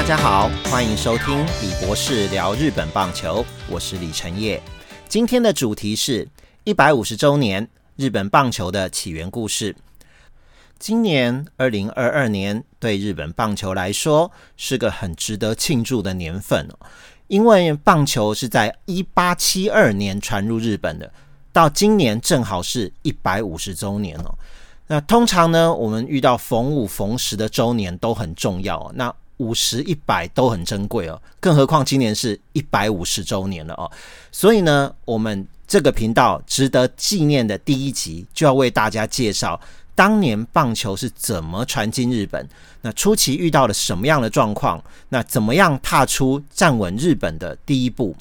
大家好，欢迎收听李博士聊日本棒球，我是李晨业。今天的主题是一百五十周年日本棒球的起源故事。今年二零二二年对日本棒球来说是个很值得庆祝的年份哦，因为棒球是在一八七二年传入日本的，到今年正好是一百五十周年哦。那通常呢，我们遇到逢五逢十的周年都很重要，那五十一百都很珍贵哦，更何况今年是一百五十周年了哦，所以呢，我们这个频道值得纪念的第一集就要为大家介绍。当年棒球是怎么传进日本？那初期遇到了什么样的状况？那怎么样踏出站稳日本的第一步？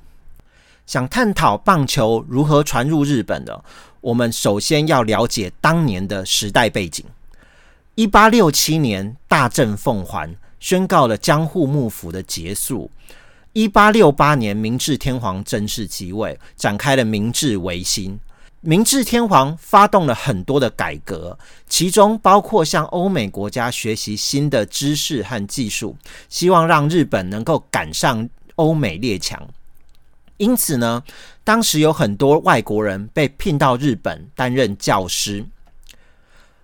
想探讨棒球如何传入日本的，我们首先要了解当年的时代背景。一八六七年，大政奉还，宣告了江户幕府的结束。一八六八年，明治天皇正式即位，展开了明治维新。明治天皇发动了很多的改革，其中包括向欧美国家学习新的知识和技术，希望让日本能够赶上欧美列强。因此呢，当时有很多外国人被聘到日本担任教师。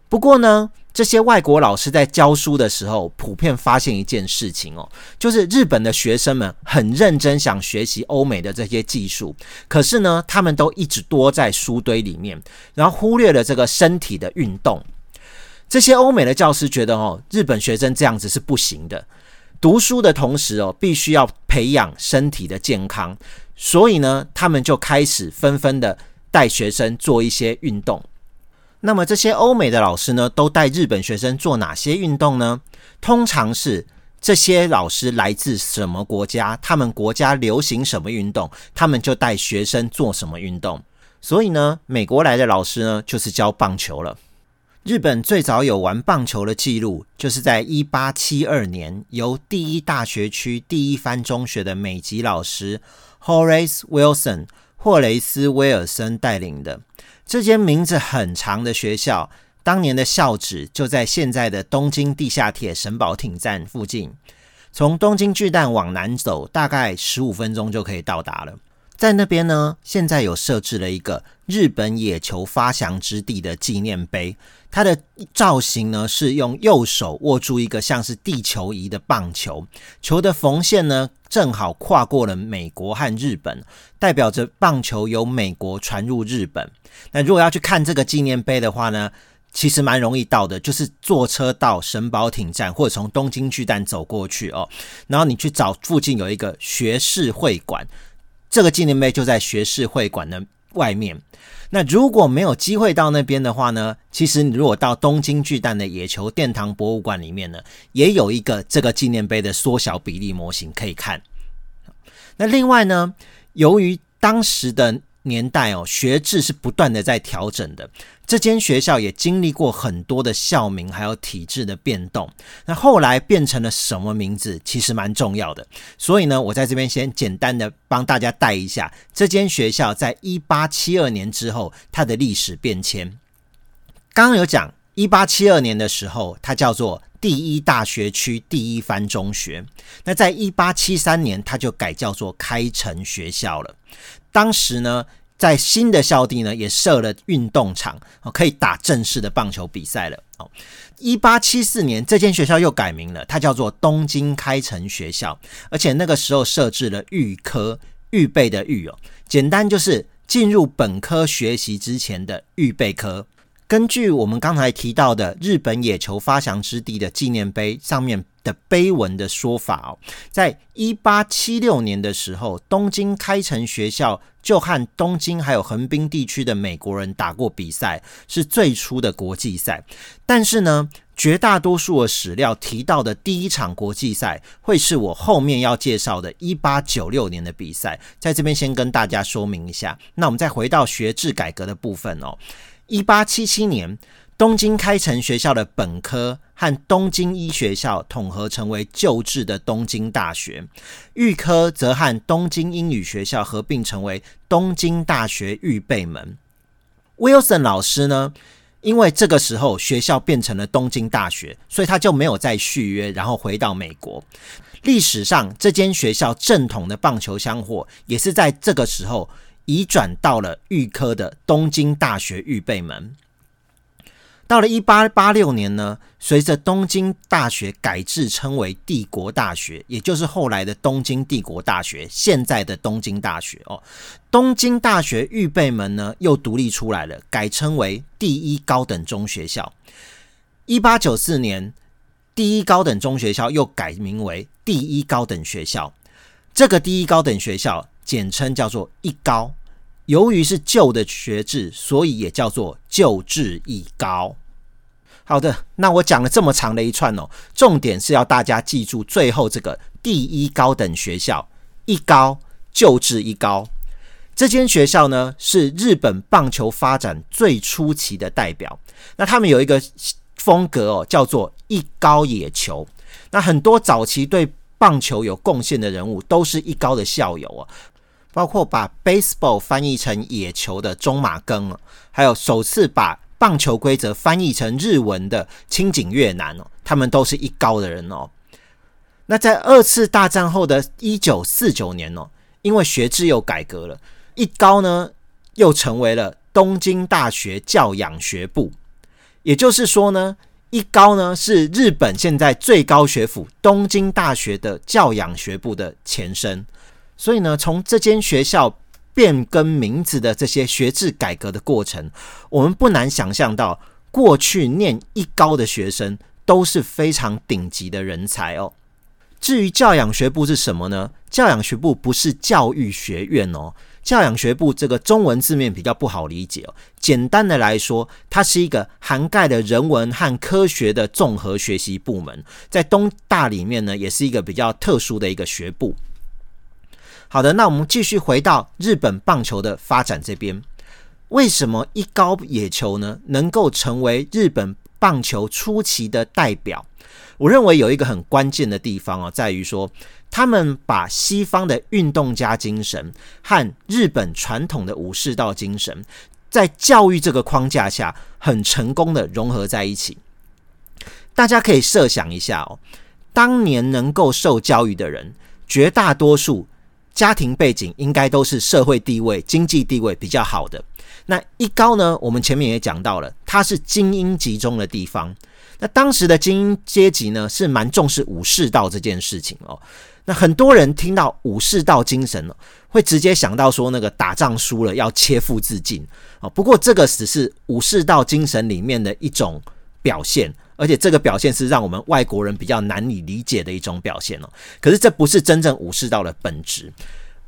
不过呢，这些外国老师在教书的时候，普遍发现一件事情哦，就是日本的学生们很认真想学习欧美的这些技术，可是呢，他们都一直多在书堆里面，然后忽略了这个身体的运动。这些欧美的教师觉得哦，日本学生这样子是不行的，读书的同时哦，必须要培养身体的健康，所以呢，他们就开始纷纷的带学生做一些运动。那么这些欧美的老师呢，都带日本学生做哪些运动呢？通常是这些老师来自什么国家，他们国家流行什么运动，他们就带学生做什么运动。所以呢，美国来的老师呢，就是教棒球了。日本最早有玩棒球的记录，就是在一八七二年，由第一大学区第一番中学的美籍老师 Horace Wilson 霍雷斯·威尔森带领的。这间名字很长的学校，当年的校址就在现在的东京地下铁神保町站附近。从东京巨蛋往南走，大概十五分钟就可以到达了。在那边呢，现在有设置了一个日本野球发祥之地的纪念碑。它的造型呢，是用右手握住一个像是地球仪的棒球，球的缝线呢，正好跨过了美国和日本，代表着棒球由美国传入日本。那如果要去看这个纪念碑的话呢，其实蛮容易到的，就是坐车到神保町站，或者从东京巨蛋走过去哦。然后你去找附近有一个学士会馆。这个纪念碑就在学士会馆的外面。那如果没有机会到那边的话呢？其实你如果到东京巨蛋的野球殿堂博物馆里面呢，也有一个这个纪念碑的缩小比例模型可以看。那另外呢，由于当时的年代哦，学制是不断的在调整的。这间学校也经历过很多的校名还有体制的变动。那后来变成了什么名字，其实蛮重要的。所以呢，我在这边先简单的帮大家带一下这间学校在一八七二年之后它的历史变迁。刚刚有讲，一八七二年的时候，它叫做第一大学区第一番中学。那在一八七三年，它就改叫做开城学校了。当时呢，在新的校地呢，也设了运动场，可以打正式的棒球比赛了。哦，一八七四年，这间学校又改名了，它叫做东京开城学校，而且那个时候设置了预科，预备的预哦，简单就是进入本科学习之前的预备科。根据我们刚才提到的日本野球发祥之地的纪念碑上面。的碑文的说法哦，在一八七六年的时候，东京开城学校就和东京还有横滨地区的美国人打过比赛，是最初的国际赛。但是呢，绝大多数的史料提到的第一场国际赛，会是我后面要介绍的一八九六年的比赛。在这边先跟大家说明一下。那我们再回到学制改革的部分哦，一八七七年。东京开城学校的本科和东京医学校统合成为旧制的东京大学，预科则和东京英语学校合并成为东京大学预备门。Wilson 老师呢，因为这个时候学校变成了东京大学，所以他就没有再续约，然后回到美国。历史上这间学校正统的棒球香火也是在这个时候移转到了预科的东京大学预备门。到了一八八六年呢，随着东京大学改制称为帝国大学，也就是后来的东京帝国大学，现在的东京大学哦。东京大学预备门呢又独立出来了，改称为第一高等中学校。一八九四年，第一高等中学校又改名为第一高等学校。这个第一高等学校简称叫做一高。由于是旧的学制，所以也叫做旧制一高。好的，那我讲了这么长的一串哦，重点是要大家记住最后这个第一高等学校一高旧制一高。这间学校呢是日本棒球发展最初期的代表。那他们有一个风格哦，叫做一高野球。那很多早期对棒球有贡献的人物都是一高的校友哦。包括把 baseball 翻译成野球的中马庚，还有首次把棒球规则翻译成日文的清井越南哦，他们都是一高的人哦。那在二次大战后的一九四九年哦，因为学制又改革了，一高呢又成为了东京大学教养学部，也就是说呢，一高呢是日本现在最高学府东京大学的教养学部的前身。所以呢，从这间学校变更名字的这些学制改革的过程，我们不难想象到，过去念一高的学生都是非常顶级的人才哦。至于教养学部是什么呢？教养学部不是教育学院哦。教养学部这个中文字面比较不好理解哦。简单的来说，它是一个涵盖了人文和科学的综合学习部门，在东大里面呢，也是一个比较特殊的一个学部。好的，那我们继续回到日本棒球的发展这边。为什么一高野球呢能够成为日本棒球初期的代表？我认为有一个很关键的地方哦，在于说他们把西方的运动家精神和日本传统的武士道精神，在教育这个框架下，很成功的融合在一起。大家可以设想一下哦，当年能够受教育的人，绝大多数。家庭背景应该都是社会地位、经济地位比较好的。那一高呢？我们前面也讲到了，它是精英集中的地方。那当时的精英阶级呢，是蛮重视武士道这件事情哦。那很多人听到武士道精神哦，会直接想到说那个打仗输了要切腹自尽哦。不过这个只是武士道精神里面的一种表现。而且这个表现是让我们外国人比较难以理解的一种表现哦。可是这不是真正武士道的本质，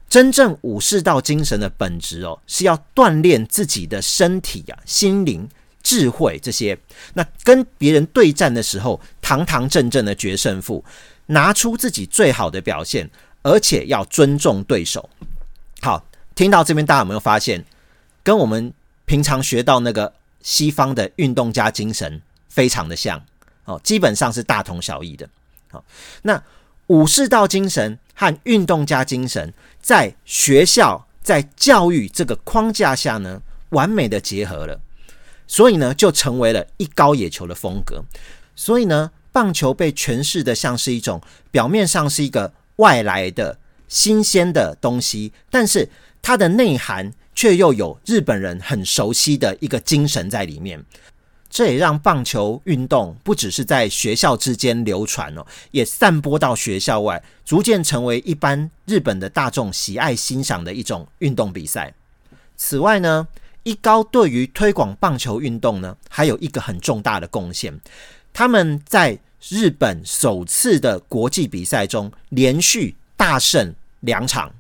真正武士道精神的本质哦，是要锻炼自己的身体呀、心灵、智慧这些。那跟别人对战的时候，堂堂正正的决胜负，拿出自己最好的表现，而且要尊重对手。好，听到这边大家有没有发现，跟我们平常学到那个西方的运动家精神？非常的像哦，基本上是大同小异的。好，那武士道精神和运动家精神在学校在教育这个框架下呢，完美的结合了，所以呢，就成为了一高野球的风格。所以呢，棒球被诠释的像是一种表面上是一个外来的新鲜的东西，但是它的内涵却又有日本人很熟悉的一个精神在里面。这也让棒球运动不只是在学校之间流传哦，也散播到学校外，逐渐成为一般日本的大众喜爱欣赏的一种运动比赛。此外呢，一高对于推广棒球运动呢，还有一个很重大的贡献。他们在日本首次的国际比赛中连续大胜两场，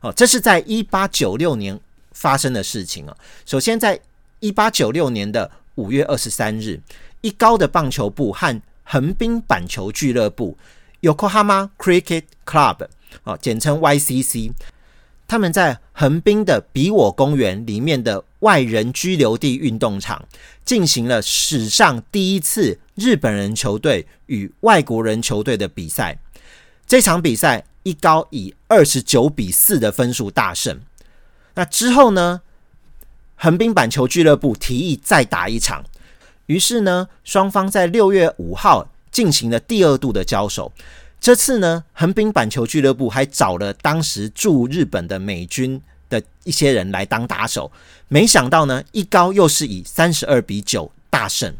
哦，这是在一八九六年发生的事情啊。首先，在一八九六年的五月二十三日，一高的棒球部和横滨板球俱乐部 （Yokohama Cricket Club） 啊，简称 YCC，他们在横滨的比我公园里面的外人居留地运动场进行了史上第一次日本人球队与外国人球队的比赛。这场比赛，一高以二十九比四的分数大胜。那之后呢？横滨板球俱乐部提议再打一场，于是呢，双方在六月五号进行了第二度的交手。这次呢，横滨板球俱乐部还找了当时驻日本的美军的一些人来当打手，没想到呢，一高又是以三十二比九大胜。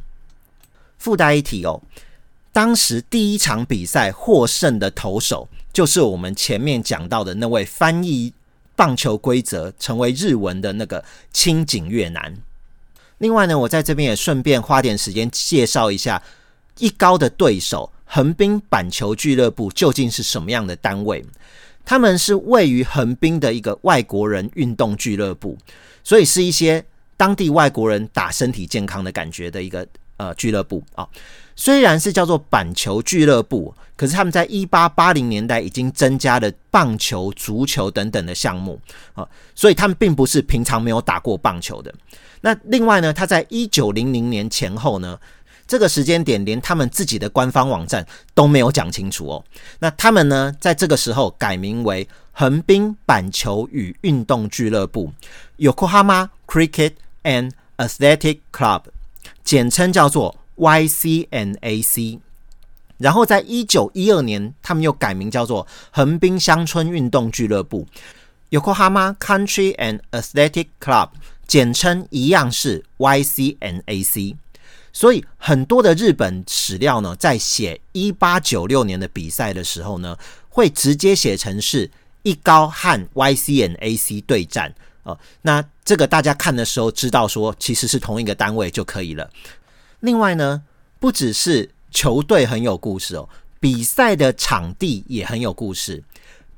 附带一提哦，当时第一场比赛获胜的投手，就是我们前面讲到的那位翻译棒球规则成为日文的那个清井越南。另外呢，我在这边也顺便花点时间介绍一下一高的对手。横滨板球俱乐部究竟是什么样的单位？他们是位于横滨的一个外国人运动俱乐部，所以是一些当地外国人打身体健康的感觉的一个呃俱乐部啊。虽然是叫做板球俱乐部，可是他们在一八八零年代已经增加了棒球、足球等等的项目啊，所以他们并不是平常没有打过棒球的。那另外呢，他在一九零零年前后呢。这个时间点连他们自己的官方网站都没有讲清楚哦。那他们呢，在这个时候改名为横滨板球与运动俱乐部 （Yokohama Cricket and Athletic Club），简称叫做 YCNAC。然后在一九一二年，他们又改名叫做横滨乡村运动俱乐部 （Yokohama Country and Athletic Club），简称一样是 YCNAC。所以很多的日本史料呢，在写一八九六年的比赛的时候呢，会直接写成是一高和 YCNAC 对战哦。那这个大家看的时候知道说，其实是同一个单位就可以了。另外呢，不只是球队很有故事哦，比赛的场地也很有故事。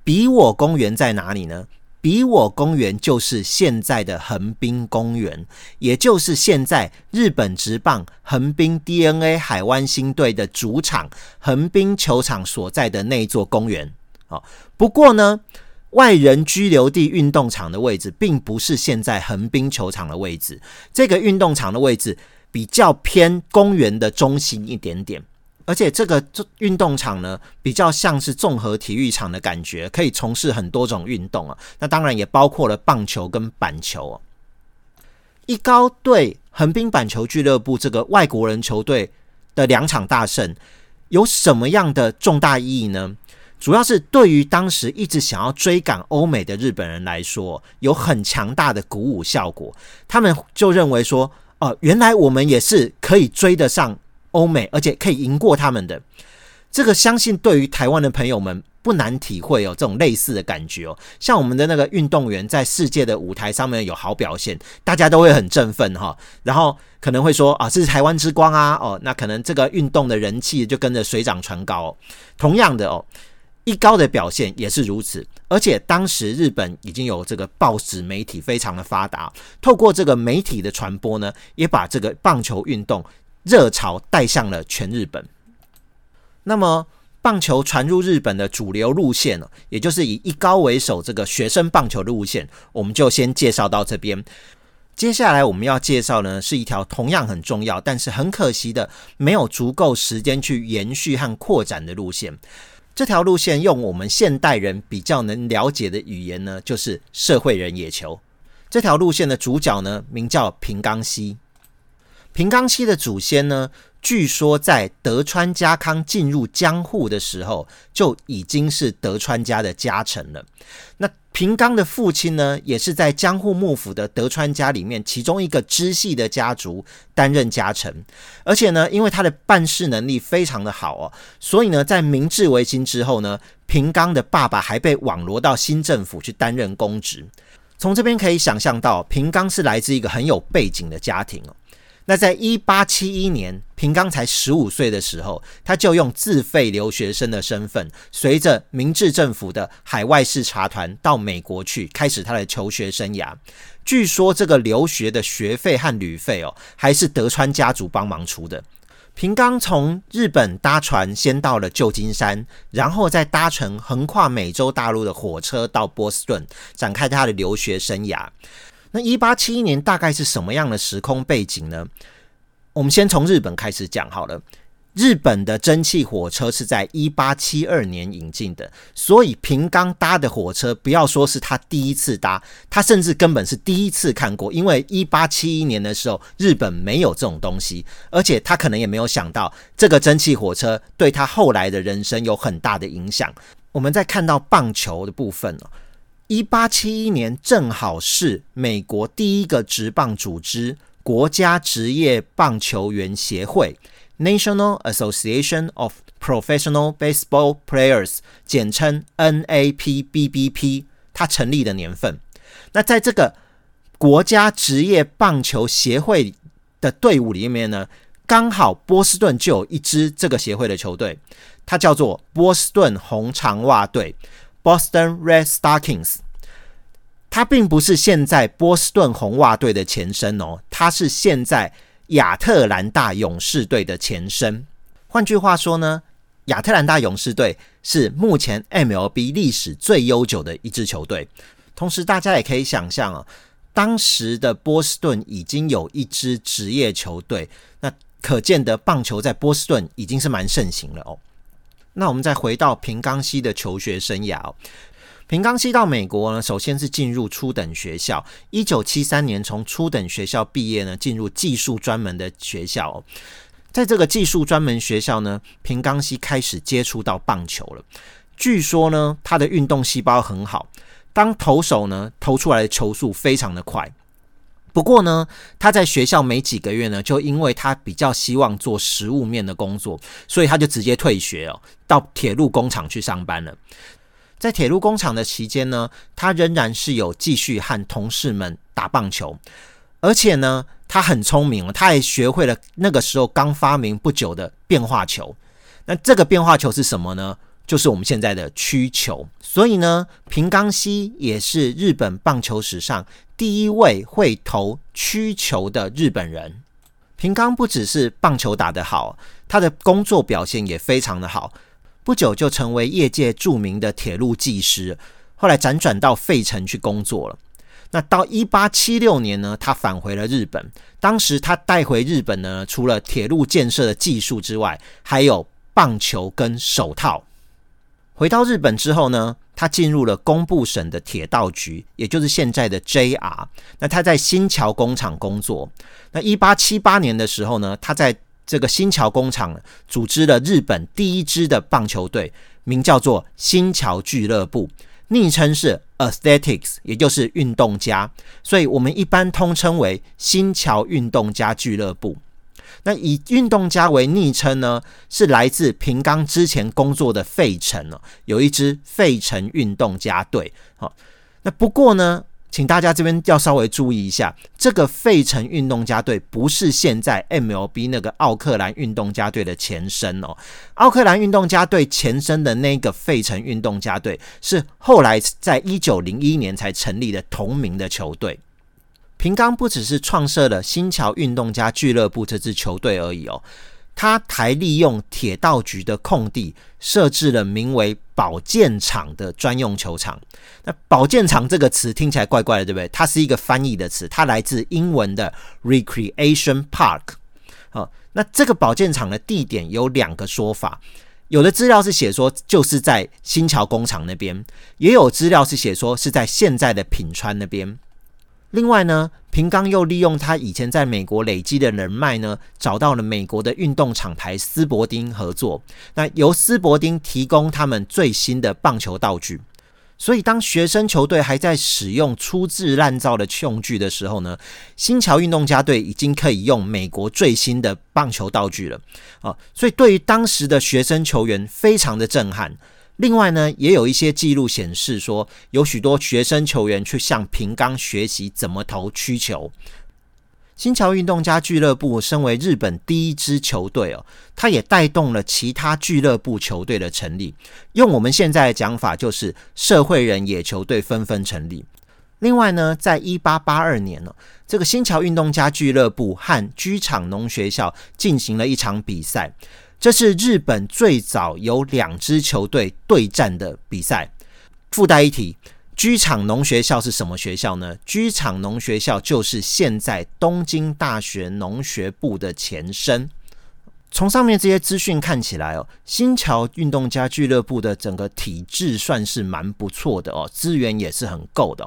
比我公园在哪里呢？比我公园就是现在的横滨公园，也就是现在日本职棒横滨 DNA 海湾星队的主场横滨球场所在的那一座公园。好，不过呢，外人居留地运动场的位置并不是现在横滨球场的位置，这个运动场的位置比较偏公园的中心一点点。而且这个运动场呢，比较像是综合体育场的感觉，可以从事很多种运动啊。那当然也包括了棒球跟板球。一高对横滨板球俱乐部这个外国人球队的两场大胜，有什么样的重大意义呢？主要是对于当时一直想要追赶欧美的日本人来说，有很强大的鼓舞效果。他们就认为说，哦，原来我们也是可以追得上。欧美，而且可以赢过他们的，这个相信对于台湾的朋友们不难体会哦，这种类似的感觉哦。像我们的那个运动员在世界的舞台上面有好表现，大家都会很振奋哈。然后可能会说啊，这是台湾之光啊，哦，那可能这个运动的人气就跟着水涨船高。同样的哦，一高的表现也是如此。而且当时日本已经有这个报纸媒体非常的发达，透过这个媒体的传播呢，也把这个棒球运动。热潮带向了全日本。那么，棒球传入日本的主流路线呢，也就是以一高为首这个学生棒球的路线，我们就先介绍到这边。接下来我们要介绍呢，是一条同样很重要，但是很可惜的，没有足够时间去延续和扩展的路线。这条路线用我们现代人比较能了解的语言呢，就是社会人野球。这条路线的主角呢，名叫平冈西。平冈西的祖先呢，据说在德川家康进入江户的时候，就已经是德川家的家臣了。那平冈的父亲呢，也是在江户幕府的德川家里面其中一个支系的家族担任家臣。而且呢，因为他的办事能力非常的好哦，所以呢，在明治维新之后呢，平冈的爸爸还被网罗到新政府去担任公职。从这边可以想象到，平冈是来自一个很有背景的家庭哦。那在一八七一年，平冈才十五岁的时候，他就用自费留学生的身份，随着明治政府的海外视察团到美国去，开始他的求学生涯。据说这个留学的学费和旅费哦，还是德川家族帮忙出的。平冈从日本搭船先到了旧金山，然后再搭乘横跨美洲大陆的火车到波士顿，展开他的留学生涯。那一八七一年大概是什么样的时空背景呢？我们先从日本开始讲好了。日本的蒸汽火车是在一八七二年引进的，所以平冈搭的火车，不要说是他第一次搭，他甚至根本是第一次看过，因为一八七一年的时候，日本没有这种东西，而且他可能也没有想到这个蒸汽火车对他后来的人生有很大的影响。我们在看到棒球的部分哦，一八七一年正好是美国第一个职棒组织——国家职业棒球员协会。National Association of Professional Baseball Players，简称 NAPBBP，它成立的年份。那在这个国家职业棒球协会的队伍里面呢，刚好波士顿就有一支这个协会的球队，它叫做波士顿红长袜队 （Boston Red Stockings）。它并不是现在波士顿红袜队的前身哦，它是现在。亚特兰大勇士队的前身，换句话说呢，亚特兰大勇士队是目前 MLB 历史最悠久的一支球队。同时，大家也可以想象啊，当时的波士顿已经有一支职业球队，那可见的棒球在波士顿已经是蛮盛行了哦。那我们再回到平冈西的求学生涯哦。平冈西到美国呢，首先是进入初等学校。一九七三年从初等学校毕业呢，进入技术专门的学校。在这个技术专门学校呢，平冈西开始接触到棒球了。据说呢，他的运动细胞很好，当投手呢，投出来的球速非常的快。不过呢，他在学校没几个月呢，就因为他比较希望做实物面的工作，所以他就直接退学哦，到铁路工厂去上班了。在铁路工厂的期间呢，他仍然是有继续和同事们打棒球，而且呢，他很聪明他也学会了那个时候刚发明不久的变化球。那这个变化球是什么呢？就是我们现在的曲球。所以呢，平冈西也是日本棒球史上第一位会投曲球的日本人。平冈不只是棒球打得好，他的工作表现也非常的好。不久就成为业界著名的铁路技师，后来辗转到费城去工作了。那到一八七六年呢，他返回了日本。当时他带回日本呢，除了铁路建设的技术之外，还有棒球跟手套。回到日本之后呢，他进入了工部省的铁道局，也就是现在的 JR。那他在新桥工厂工作。那一八七八年的时候呢，他在这个新桥工厂组织了日本第一支的棒球队，名叫做新桥俱乐部，昵称是 Aesthetics，也就是运动家，所以我们一般通称为新桥运动家俱乐部。那以运动家为昵称呢，是来自平冈之前工作的费城哦，有一支费城运动家队。好，那不过呢。请大家这边要稍微注意一下，这个费城运动家队不是现在 MLB 那个奥克兰运动家队的前身哦。奥克兰运动家队前身的那个费城运动家队是后来在一九零一年才成立的同名的球队。平冈不只是创设了新桥运动家俱乐部这支球队而已哦。他还利用铁道局的空地设置了名为“保健场”的专用球场。那“保健场”这个词听起来怪怪的，对不对？它是一个翻译的词，它来自英文的 “recreation park”。好，那这个保健场的地点有两个说法，有的资料是写说就是在新桥工厂那边，也有资料是写说是在现在的品川那边。另外呢，平冈又利用他以前在美国累积的人脉呢，找到了美国的运动厂牌斯伯丁合作。那由斯伯丁提供他们最新的棒球道具。所以当学生球队还在使用粗制滥造的用具的时候呢，新桥运动家队已经可以用美国最新的棒球道具了。啊，所以对于当时的学生球员非常的震撼。另外呢，也有一些记录显示说，有许多学生球员去向平冈学习怎么投曲球。新桥运动家俱乐部身为日本第一支球队哦，它也带动了其他俱乐部球队的成立。用我们现在的讲法，就是社会人野球队纷纷成立。另外呢，在一八八二年呢，这个新桥运动家俱乐部和居场农学校进行了一场比赛。这是日本最早有两支球队对战的比赛。附带一提，居场农学校是什么学校呢？居场农学校就是现在东京大学农学部的前身。从上面这些资讯看起来哦，新桥运动家俱乐部的整个体制算是蛮不错的哦，资源也是很够的。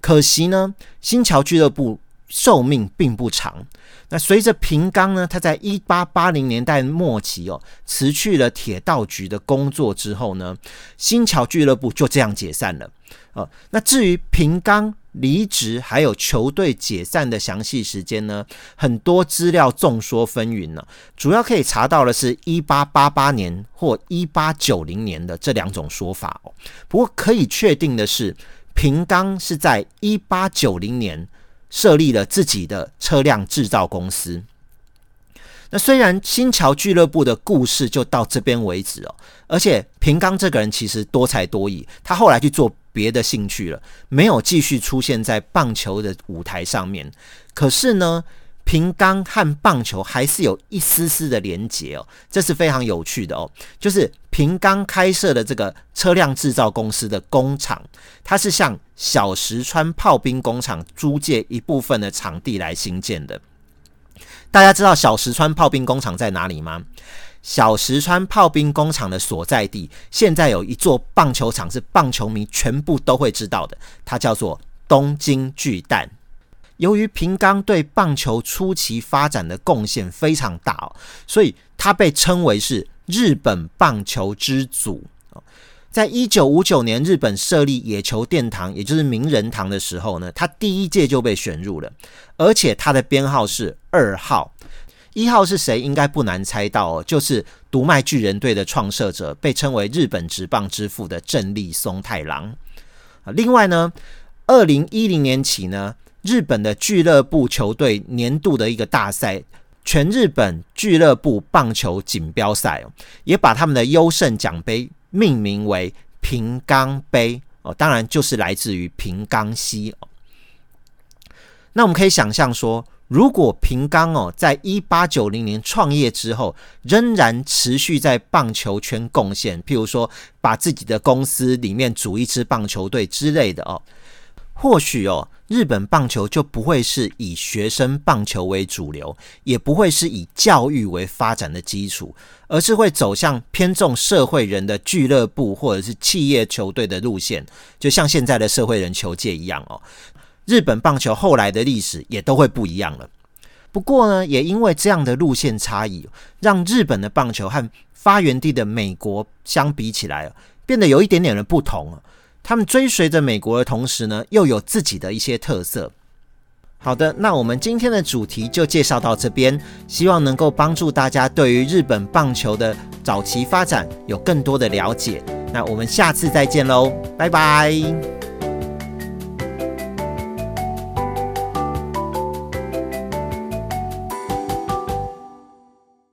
可惜呢，新桥俱乐部寿命并不长。那随着平冈呢，他在一八八零年代末期哦，辞去了铁道局的工作之后呢，新桥俱乐部就这样解散了。哦，那至于平冈离职还有球队解散的详细时间呢，很多资料众说纷纭呢。主要可以查到的是一八八八年或一八九零年的这两种说法哦。不过可以确定的是，平冈是在一八九零年。设立了自己的车辆制造公司。那虽然新桥俱乐部的故事就到这边为止哦，而且平冈这个人其实多才多艺，他后来去做别的兴趣了，没有继续出现在棒球的舞台上面。可是呢？平冈和棒球还是有一丝丝的连结哦，这是非常有趣的哦。就是平冈开设的这个车辆制造公司的工厂，它是向小石川炮兵工厂租借一部分的场地来兴建的。大家知道小石川炮兵工厂在哪里吗？小石川炮兵工厂的所在地，现在有一座棒球场，是棒球迷全部都会知道的，它叫做东京巨蛋。由于平冈对棒球初期发展的贡献非常大哦，所以他被称为是日本棒球之祖在一九五九年日本设立野球殿堂，也就是名人堂的时候呢，他第一届就被选入了，而且他的编号是二号。一号是谁？应该不难猜到哦，就是独卖巨人队的创设者，被称为日本职棒之父的正立松太郎。另外呢，二零一零年起呢。日本的俱乐部球队年度的一个大赛——全日本俱乐部棒球锦标赛哦，也把他们的优胜奖杯命名为平冈杯哦，当然就是来自于平冈西哦。那我们可以想象说，如果平冈哦，在一八九零年创业之后，仍然持续在棒球圈贡献，譬如说把自己的公司里面组一支棒球队之类的哦。或许哦，日本棒球就不会是以学生棒球为主流，也不会是以教育为发展的基础，而是会走向偏重社会人的俱乐部或者是企业球队的路线，就像现在的社会人球界一样哦。日本棒球后来的历史也都会不一样了。不过呢，也因为这样的路线差异，让日本的棒球和发源地的美国相比起来，变得有一点点的不同他们追随着美国的同时呢，又有自己的一些特色。好的，那我们今天的主题就介绍到这边，希望能够帮助大家对于日本棒球的早期发展有更多的了解。那我们下次再见喽，拜拜。